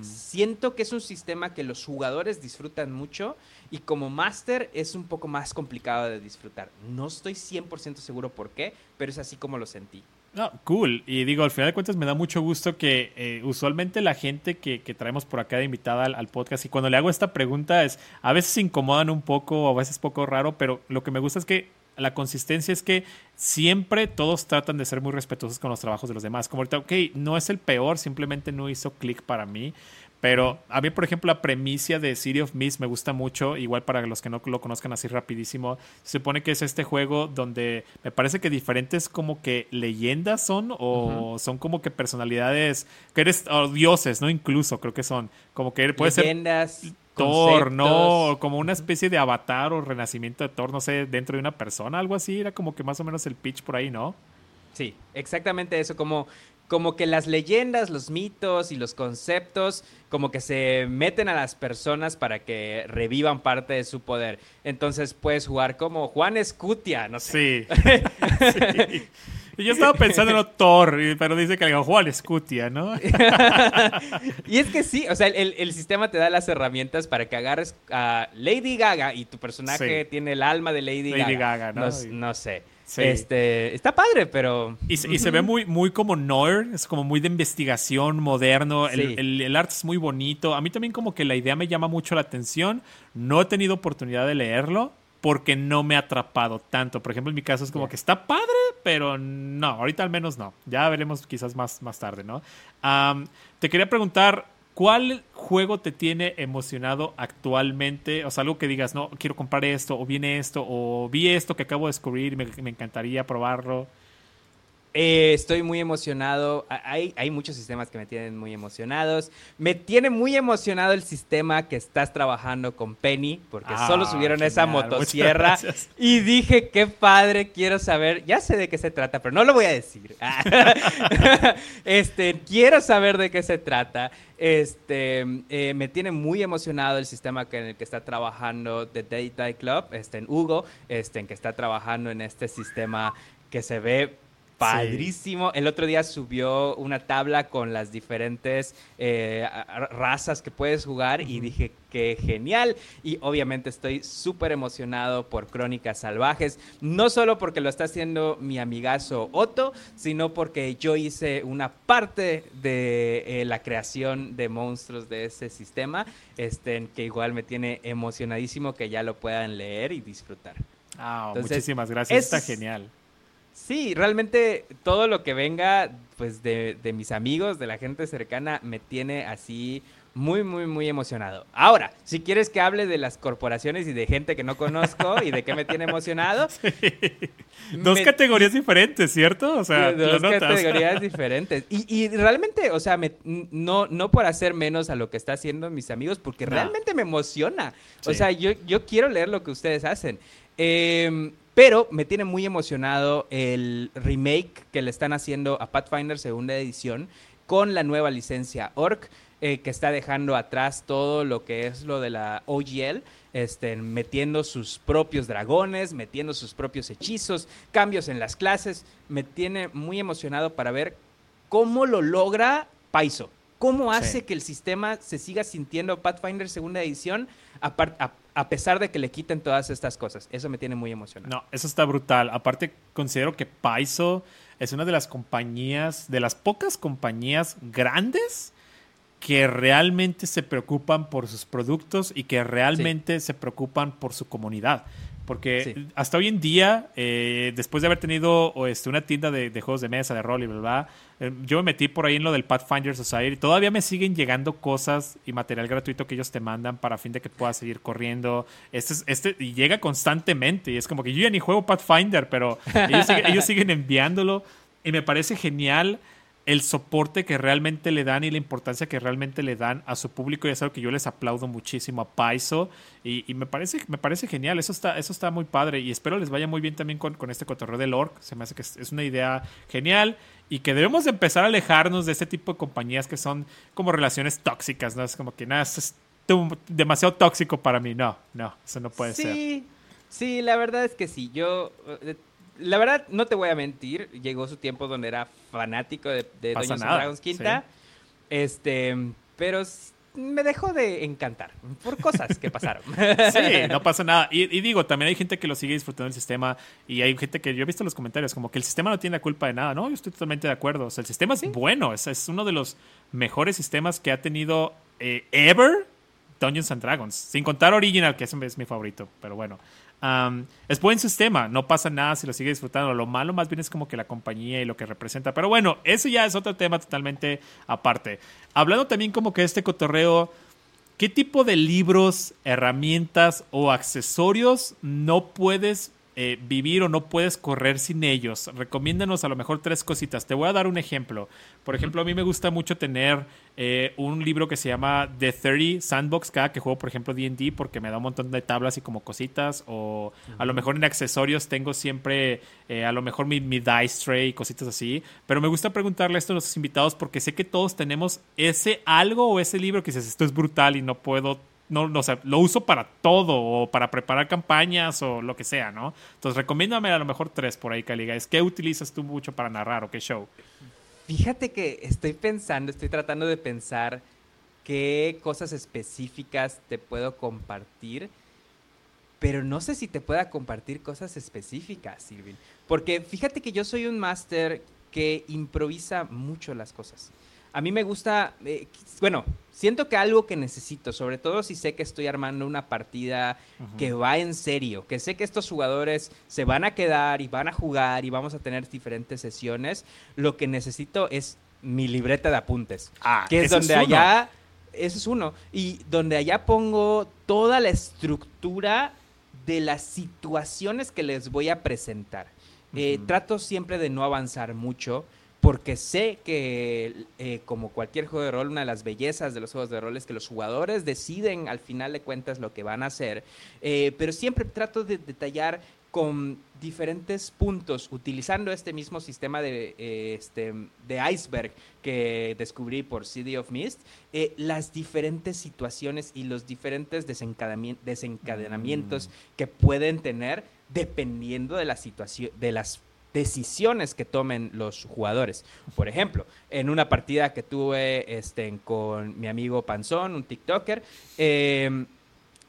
Siento que es un sistema que los jugadores disfrutan mucho y como máster es un poco más complicado de disfrutar. No estoy 100% seguro por qué, pero es así como lo sentí. No, cool. Y digo, al final de cuentas me da mucho gusto que eh, usualmente la gente que, traemos por acá de invitada al, al, podcast y cuando le hago esta pregunta es, a veces se incomodan un poco o a veces poco raro, pero lo que me gusta es que la consistencia es que siempre todos tratan de ser muy respetuosos con los trabajos de los demás. Como ahorita, ok, no es el peor, simplemente no hizo clic para mí. Pero a mí, por ejemplo, la premisa de City of Mist me gusta mucho. Igual para los que no lo conozcan así rapidísimo. Se supone que es este juego donde me parece que diferentes como que leyendas son o son como que personalidades que eres o dioses, ¿no? Incluso creo que son como que puede leyendas, ser Thor, ¿no? Como una especie de avatar o renacimiento de Thor, no sé, dentro de una persona, algo así. Era como que más o menos el pitch por ahí, ¿no? Sí, exactamente eso, como como que las leyendas, los mitos y los conceptos como que se meten a las personas para que revivan parte de su poder. Entonces puedes jugar como Juan Escutia, no sé. Sí. Yo estaba pensando en Thor, pero dice que Juan Escutia, ¿no? y es que sí, o sea, el, sistema te da las herramientas para que agarres a Lady Gaga y tu personaje tiene el alma de Lady, Lady Gaga. ¿no? no sé. Este, está padre, pero... Y, se ve muy, muy como Noir, es como muy de investigación, moderno, el, el, arte es muy bonito. A mí también como que la idea me llama mucho la atención. No he tenido oportunidad de leerlo porque no me ha atrapado tanto. Por ejemplo, en mi caso es como que está padre, pero no, ahorita al menos no. Ya veremos quizás más, más tarde, ¿no? te quería preguntar, ¿Cuál juego te tiene emocionado actualmente? O sea, algo que digas, no, quiero comprar esto, o viene esto, o vi esto que acabo de descubrir me, me encantaría probarlo. Eh, estoy muy emocionado. Hay, hay muchos sistemas que me tienen muy emocionados. Me tiene muy emocionado el sistema que estás trabajando con Penny, porque ah, solo subieron esa motosierra. Y dije, qué padre, quiero saber. Ya sé de qué se trata, pero no lo voy a decir. este, quiero saber de qué se trata. Este, eh, me tiene muy emocionado el sistema que, en el que está trabajando The Data Club, este, en Hugo, este, en que está trabajando en este sistema que se ve padrísimo. El otro día subió una tabla con las diferentes eh, razas que puedes jugar y dije que genial. Y obviamente estoy súper emocionado por Crónicas Salvajes, no solo porque lo está haciendo mi amigazo Otto, sino porque yo hice una parte de eh, la creación de monstruos de ese sistema, este, que igual me tiene emocionadísimo que ya lo puedan leer y disfrutar. Ah, muchísimas gracias, está genial. Sí, realmente todo lo que venga pues de, de, mis amigos, de la gente cercana, me tiene así muy, muy, muy emocionado. Ahora, si quieres que hable de las corporaciones y de gente que no conozco y de qué me tiene emocionado. Dos categorías diferentes, ¿cierto? O sea, dos categorías diferentes. Y, y, realmente, o sea, me, no, no por hacer menos a lo que está haciendo mis amigos, porque realmente me emociona. O sea, yo, yo quiero leer lo que ustedes hacen. Eh, pero me tiene muy emocionado el remake que le están haciendo a Pathfinder segunda edición con la nueva licencia Orc, eh, que está dejando atrás todo lo que es lo de la OGL, este, metiendo sus propios dragones, metiendo sus propios hechizos, cambios en las clases. Me tiene muy emocionado para ver cómo lo logra Paizo. ¿Cómo hace que el sistema se siga sintiendo Pathfinder segunda edición a, pesar de que le quiten todas estas cosas. Eso me tiene muy emocionado. No, eso está brutal. Aparte, considero que Paizo es una de las compañías, de las pocas compañías grandes que realmente se preocupan por sus productos y que realmente se preocupan por su comunidad. Porque hasta hoy en día, eh, después de haber tenido este, una tienda de, juegos de mesa, de rol y bla, eh, yo me metí por ahí en lo del Pathfinder Society. Todavía me siguen llegando cosas y material gratuito que ellos te mandan para fin de que puedas seguir corriendo. Este, este y llega constantemente. Y es como que yo ya ni juego Pathfinder, pero ellos siguen enviándolo. Y me parece genial el soporte que realmente le dan y la importancia que realmente le dan a su público y es algo que yo les aplaudo muchísimo a Paiso y, me, parece, me parece genial, eso está, eso está muy padre y espero les vaya muy bien también con, con este cotorreo del orc, se me hace que es, una idea genial y que debemos empezar a alejarnos de este tipo de compañías que son como relaciones tóxicas, ¿no? Es como que nada, es demasiado tóxico para mí, no, no, eso no puede ser. Sí, sí, la verdad es que sí, yo eh, la verdad, no te voy a mentir, llegó su tiempo donde era fanático de, de Dungeons Dragons Quinta. Este, pero me dejó de encantar por cosas que pasaron. Sí, no pasa nada. Y, digo, también hay gente que lo sigue disfrutando del sistema y hay gente que yo he visto en los comentarios como que el sistema no tiene la culpa de nada. No, yo estoy totalmente de acuerdo. O sea, el sistema es bueno, es, es, uno de los mejores sistemas que ha tenido eh, ever Dungeons and Dragons. Sin contar Original, que es mi favorito, pero bueno. Es buen sistema, no pasa nada si lo sigue disfrutando. Lo malo más bien es como que la compañía y lo que representa. Pero bueno, eso ya es otro tema totalmente aparte. Hablando también como que este cotorreo, ¿qué tipo de libros, herramientas o accesorios no puedes eh, vivir o no puedes correr sin ellos. Recomiéndanos a lo mejor tres cositas. Te voy a dar un ejemplo. Por ejemplo, a mí me gusta mucho tener eh, un libro que se llama The 30 Sandbox cada que juego, por ejemplo, DD, porque me da un montón de tablas y como cositas. O a lo mejor en accesorios tengo siempre, eh, a lo mejor mi, mi, dice tray y cositas así. Pero me gusta preguntarle esto a los invitados porque sé que todos tenemos ese algo o ese libro que dices, esto es brutal y no puedo no, no sé, lo uso para todo o para preparar campañas o lo que sea, ¿no? Entonces, recomiéndame a lo mejor tres por ahí, Caligas. ¿Qué utilizas tú mucho para narrar o qué show? Fíjate que estoy pensando, estoy tratando de pensar qué cosas específicas te puedo compartir, pero no sé si te pueda compartir cosas específicas, Silvin. Porque fíjate que yo soy un máster que improvisa mucho las cosas. A mí me gusta, eh, bueno, siento que algo que necesito, sobre todo si sé que estoy armando una partida que va en serio, que sé que estos jugadores se van a quedar y van a jugar y vamos a tener diferentes sesiones, lo que necesito es mi libreta de apuntes. Ah, que es donde allá, eso es uno, y donde allá pongo toda la estructura de las situaciones que les voy a presentar. Eh, trato siempre de no avanzar mucho porque sé que eh, como cualquier juego de rol, una de las bellezas de los juegos de rol es que los jugadores deciden al final de cuentas lo que van a hacer, eh, pero siempre trato de detallar con diferentes puntos, utilizando este mismo sistema de, eh, este, de iceberg que descubrí por City of Mist, las diferentes situaciones y los diferentes desencadenamientos mm. que pueden tener dependiendo de la situación, de las decisiones que tomen los jugadores. Por ejemplo, en una partida que tuve este, con mi amigo Panzón, un TikToker, eh,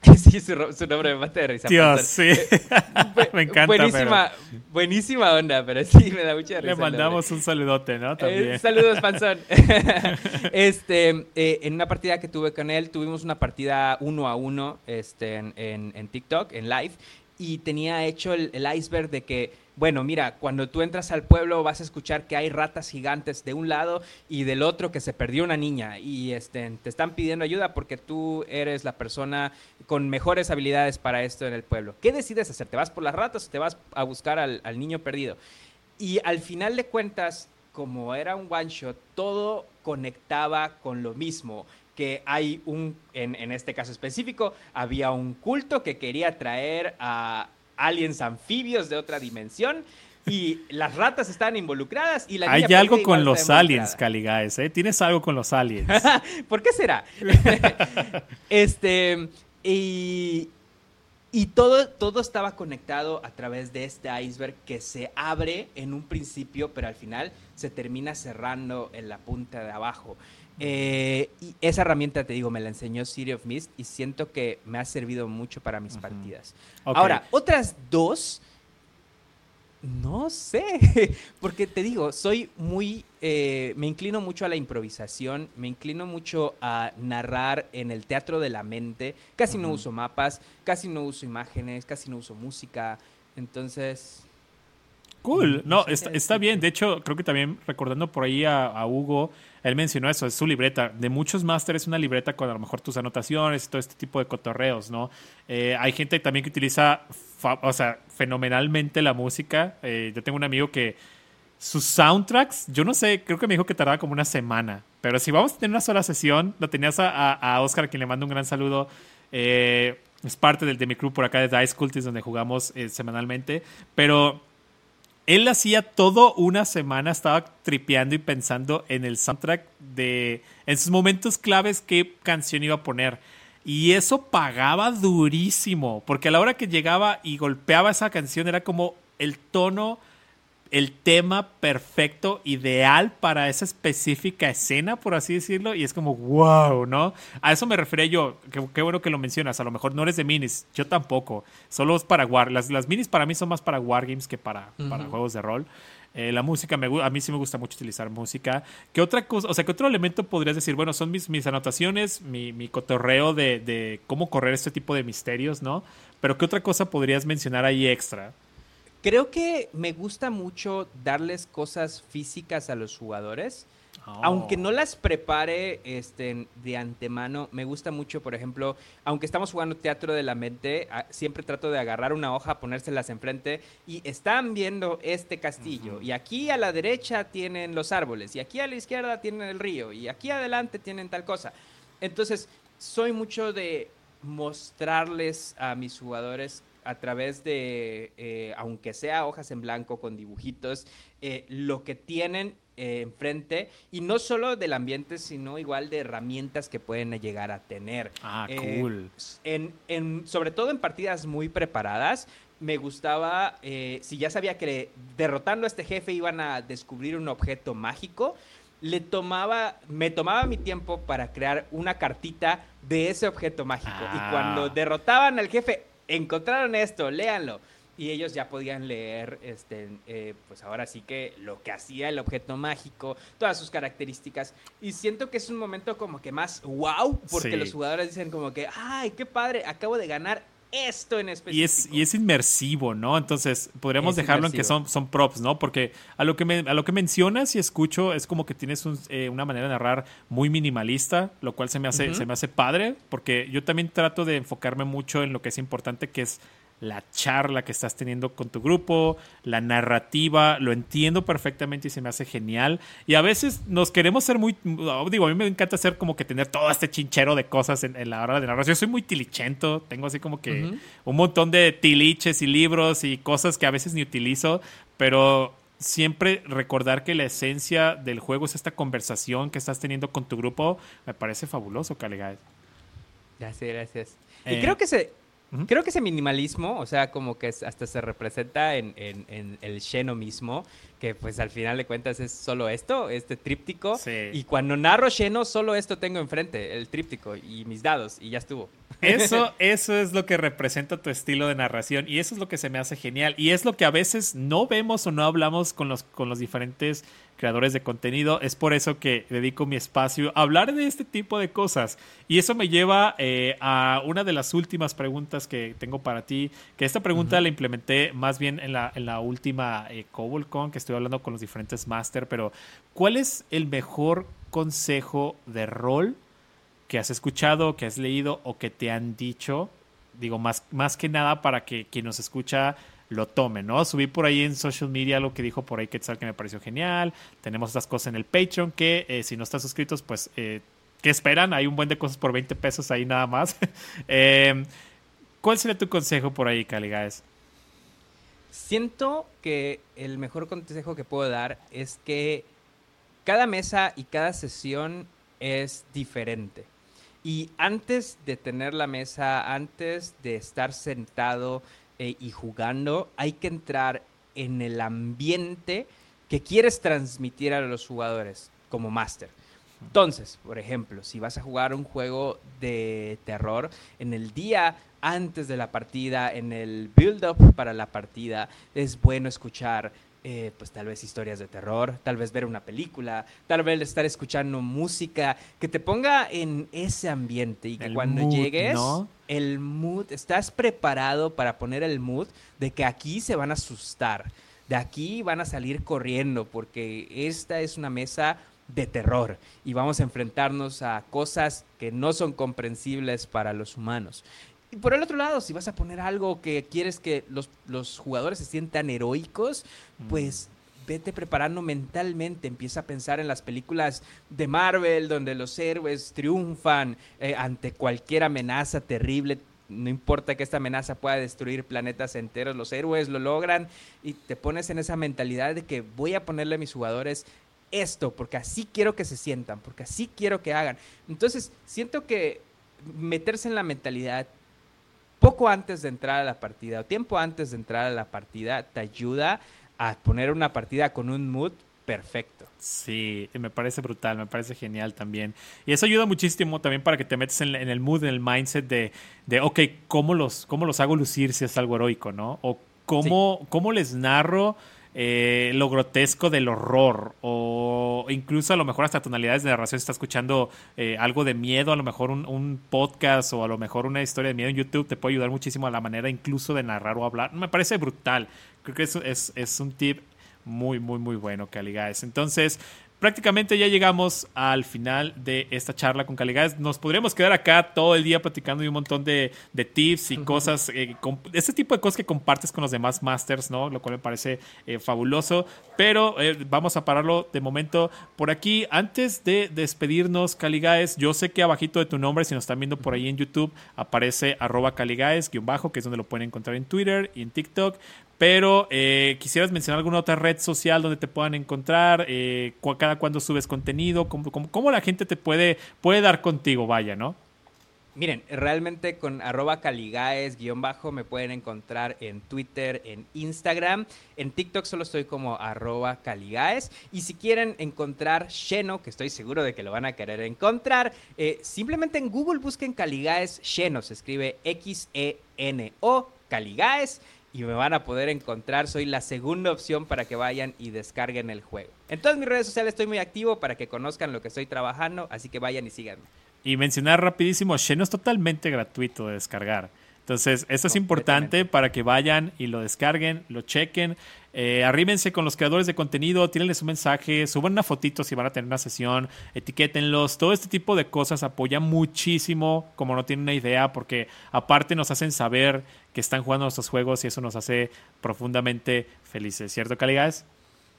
sí, su, nombre me mata de risa. Dios, sí. Eh, me encanta. Buenísima, buenísima onda, pero sí, me da mucha risa. Le mandamos un saludote, ¿no? También. Eh, saludos, Panzón. este, eh, en una partida que tuve con él, tuvimos una partida uno a uno este, en, en, TikTok, en live, y tenía hecho el iceberg de que bueno, mira, cuando tú entras al pueblo vas a escuchar que hay ratas gigantes de un lado y del otro que se perdió una niña y este, te están pidiendo ayuda porque tú eres la persona con mejores habilidades para esto en el pueblo. ¿Qué decides hacer? ¿Te vas por las ratas o te vas a buscar al, niño perdido? Y al final de cuentas, como era un one shot, todo conectaba con lo mismo que hay un, en, en, este caso específico, había un culto que quería traer a, aliens anfibios de otra dimensión y las ratas están involucradas y la Hay algo con los aliens, Caligaes, ¿eh? Tienes algo con los aliens. ¿Por qué será? este y, y todo, todo estaba conectado a través de este iceberg que se abre en un principio, pero al final se termina cerrando en la punta de abajo. Eh, y esa herramienta, te digo, me la enseñó City of Mist y siento que me ha servido mucho para mis partidas. Ahora, otras dos, no sé, porque te digo, soy muy, eh, me inclino mucho a la improvisación, me inclino mucho a narrar en el teatro de la mente, casi no uso mapas, casi no uso imágenes, casi no uso música, entonces... Cool, no, está, está bien, de hecho, creo que también recordando por ahí a Hugo, él mencionó eso, es su libreta. De muchos másteres es una libreta con a lo mejor tus anotaciones y todo este tipo de cotorreos, ¿no? Eh, hay gente también que utiliza, o sea, fenomenalmente la música. Eh, yo tengo un amigo que sus soundtracks, yo no sé, creo que me dijo que tardaba como una semana. Pero si vamos a tener una sola sesión, lo tenías a, Oscar, a quien le mando un gran saludo. Eh, es parte del, de mi club por acá de Dice Cultist, donde jugamos semanalmente. Pero él hacía todo una semana, estaba tripeando y pensando en el soundtrack de, en sus momentos claves, qué canción iba a poner. Y eso pagaba durísimo, porque a la hora que llegaba y golpeaba esa canción era como el tono el tema perfecto, ideal para esa específica escena, por así decirlo, y es como, wow, ¿no? A eso me refería yo, qué, bueno que lo mencionas, a lo mejor no eres de minis, yo tampoco, solo es para War, las, las minis para mí son más para Wargames que para, para juegos de rol. Eh, la música, me, a mí sí me gusta mucho utilizar música. ¿Qué otra cosa, o sea, qué otro elemento podrías decir? Bueno, son mis, mis anotaciones, mi, mi cotorreo de, de cómo correr este tipo de misterios, ¿no? Pero ¿qué otra cosa podrías mencionar ahí extra? Creo que me gusta mucho darles cosas físicas a los jugadores. Aunque no las prepare este, de antemano, me gusta mucho, por ejemplo, aunque estamos jugando teatro de la mente, siempre trato de agarrar una hoja, ponérselas enfrente y están viendo este castillo. Y aquí a la derecha tienen los árboles, y aquí a la izquierda tienen el río, y aquí adelante tienen tal cosa. Entonces, soy mucho de mostrarles a mis jugadores a través de, eh, aunque sea hojas en blanco con dibujitos, eh, lo que tienen eh, enfrente y no solo del ambiente, sino igual de herramientas que pueden llegar a tener. Ah, cool. En, sobre todo en partidas muy preparadas, me gustaba, si ya sabía que derrotando a este jefe iban a descubrir un objeto mágico, le tomaba, me tomaba mi tiempo para crear una cartita de ese objeto mágico. Y cuando ah. derrotaban al jefe, encontraron esto, léanlo. Y ellos ya podían leer, este, eh, pues ahora sí que lo que hacía el objeto mágico, todas sus características. Y siento que es un momento como que más wow, porque los jugadores dicen como que, ay, qué padre, acabo de ganar esto en específico. Y es, y es inmersivo, ¿no? Entonces, podríamos dejarlo en que son, son props, ¿no? Porque a lo, que me, a lo que mencionas y escucho es como que tienes eh, una manera de narrar muy minimalista, lo cual se me, hace, se me hace padre, porque yo también trato de enfocarme mucho en lo que es importante, que es la charla que estás teniendo con tu grupo, la narrativa, lo entiendo perfectamente y se me hace genial. Y a veces nos queremos ser muy, digo, a mí me encanta hacer como que tener todo este chinchero de cosas en, la hora de narrar. Yo soy muy tilichento, tengo así como que un montón de tiliches y libros y cosas que a veces ni utilizo, pero siempre recordar que la esencia del juego es esta conversación que estás teniendo con tu grupo, me parece fabuloso, Caligay. Gracias, gracias. y eh, creo que se, Creo que ese minimalismo, o sea, como que hasta se representa en, en, el Sheno mismo, que pues al final de cuentas es solo esto, este tríptico. Y cuando narro Sheno, solo esto tengo enfrente, el tríptico y mis dados, y ya estuvo. Eso, eso es lo que representa tu estilo de narración, y eso es lo que se me hace genial. Y es lo que a veces no vemos o no hablamos con los, con los diferentes creadores de contenido. Es por eso que dedico mi espacio a hablar de este tipo de cosas. Y eso me lleva eh, a una de las últimas preguntas que tengo para ti, que esta pregunta la implementé más bien en la, en la última eh, que estoy hablando con los diferentes máster, pero ¿cuál es el mejor consejo de rol que has escuchado, que has leído o que te han dicho? Digo, más, más que nada para que quien nos escucha lo tome, ¿no? Subí por ahí en social media lo que dijo por ahí Quetzal que me pareció genial. Tenemos estas cosas en el Patreon que eh, si no están suscritos, pues, eh, ¿qué esperan? Hay un buen de cosas por 20 pesos ahí nada más. Eh, ¿Cuál sería tu consejo por ahí, Caligaes? Siento que el mejor consejo que puedo dar es que cada mesa y cada sesión es diferente. Y antes de tener la mesa, antes de estar sentado eh, y jugando, hay que entrar en el ambiente que quieres transmitir a los jugadores como máster. Entonces, por ejemplo, si vas a jugar un juego de terror, en el día antes de la partida, en el build-up para la partida, es bueno escuchar eh, pues tal vez historias de terror, tal vez ver una película, tal vez estar escuchando música que te ponga en ese ambiente y que cuando llegues, el mood, estás preparado para poner el mood de que aquí se van a asustar, de aquí van a salir corriendo porque esta es una mesa de terror y vamos a enfrentarnos a cosas que no son comprensibles para los humanos. Y por el otro lado, si vas a poner algo que quieres que los, jugadores se sientan heroicos, pues vete preparando mentalmente, empieza a pensar en las películas de Marvel, donde los héroes triunfan eh, ante cualquier amenaza terrible. No importa que esta amenaza pueda destruir planetas enteros, los héroes lo logran y te pones en esa mentalidad de que voy a ponerle a mis jugadores esto, porque así quiero que se sientan, porque así quiero que hagan. Entonces, siento que meterse en la mentalidad, poco antes de entrar a la partida o tiempo antes de entrar a la partida te ayuda a poner una partida con un mood perfecto. Sí, me parece brutal, me parece genial también. Y eso ayuda muchísimo también para que te metas en, el mood, en el mindset de, de ok, ¿cómo los, ¿cómo los hago lucir si es algo heroico, no? O cómo, cómo les narro eh, lo grotesco del horror o incluso a lo mejor hasta tonalidades de narración está escuchando eh, algo de miedo, a lo mejor un, podcast o a lo mejor una historia de miedo en YouTube te puede ayudar muchísimo a la manera incluso de narrar o hablar. Me parece brutal. Creo que es, es, es un tip muy, muy, muy bueno, Caligaes. Entonces, prácticamente ya llegamos al final de esta charla con Caligaes. Nos podríamos quedar acá todo el día platicando de un montón de, tips y cosas, eh, ese tipo de cosas que compartes con los demás masters, ¿no? Lo cual me parece eh, fabuloso. Pero eh, vamos a pararlo de momento por aquí. Antes de despedirnos, Caligaes, yo sé que abajito de tu nombre, si nos están viendo por ahí en YouTube, aparece arroba Caligaes, guion bajo, que es donde lo pueden encontrar en Twitter y en TikTok. Pero eh, quisieras mencionar alguna otra red social donde te puedan encontrar, eh, cada cuando subes contenido, ¿cómo, la gente te puede, puede dar contigo, vaya, ¿no? Miren, realmente con arroba caligaes me pueden encontrar en Twitter, en Instagram. En TikTok solo estoy como arroba caligaes. Y si quieren encontrar Sheno, que estoy seguro de que lo van a querer encontrar, eh, simplemente en Google busquen caligaes Sheno. Se escribe X-E-N-O, caligaes y me van a poder encontrar. Soy la segunda opción para que vayan y descarguen el juego. En todas mis redes sociales estoy muy activo para que conozcan lo que estoy trabajando, así que vayan y síganme. Y mencionar rapidísimo, Sheno es totalmente gratuito de descargar. Entonces, esto es importante para que vayan y lo descarguen, lo chequen. Eh, arrímense con los creadores de contenido, tírenles un mensaje, suban una fotito si van a tener una sesión, etiquétenlos. Todo este tipo de cosas apoya muchísimo, como no tienen una idea, porque aparte nos hacen saber que están jugando nuestros juegos y eso nos hace profundamente felices, ¿cierto, Caligas?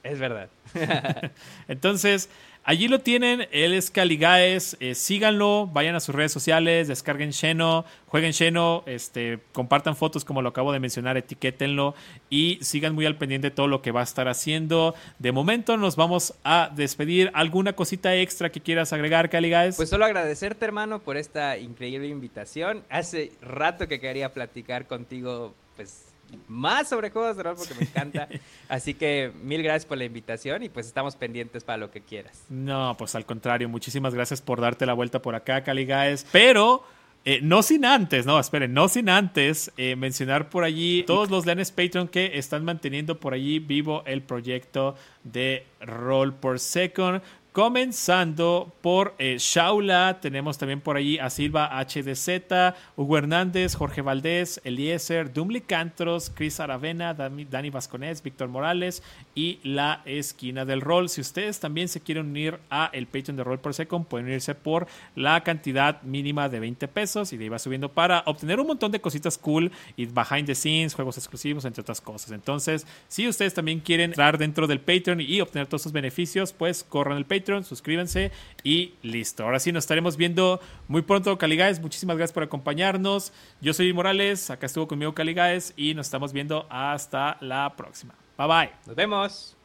Es verdad. Entonces, Allí lo tienen, él es Caligaes, eh, síganlo, vayan a sus redes sociales, descarguen Sheno, jueguen Sheno, este, compartan fotos como lo acabo de mencionar, etiquétenlo y sigan muy al pendiente de todo lo que va a estar haciendo. De momento nos vamos a despedir. ¿Alguna cosita extra que quieras agregar, Caligaes? Pues solo agradecerte, hermano, por esta increíble invitación. Hace rato que quería platicar contigo, pues más sobre juegos de rol porque me encanta. Así que mil gracias por la invitación y pues estamos pendientes para lo que quieras. No, pues al contrario, muchísimas gracias por darte la vuelta por acá, Caligaes. Pero eh, no sin antes, no, esperen, no sin antes eh, mencionar por allí todos los Lenes Patreon que están manteniendo por allí vivo el proyecto de Roll por Second. Comenzando por eh, Shaula, tenemos también por allí a Silva HDZ, Hugo Hernández, Jorge Valdés, Eliezer, Dumli Cantros, Cris Aravena, Dani, Vasconés, Víctor Morales y la esquina del rol. Si ustedes también se quieren unir a el Patreon de Roll por Second, pueden unirse por la cantidad mínima de 20 pesos y de ahí va subiendo para obtener un montón de cositas cool y behind the scenes, juegos exclusivos, entre otras cosas. Entonces, si ustedes también quieren entrar dentro del Patreon y obtener todos esos beneficios, pues corran el Patreon suscríbanse y listo. Ahora sí, nos estaremos viendo muy pronto, Caligaes. Muchísimas gracias por acompañarnos. Yo soy Morales, acá estuvo conmigo Caligaes y nos estamos viendo hasta la próxima. Bye bye. Nos vemos.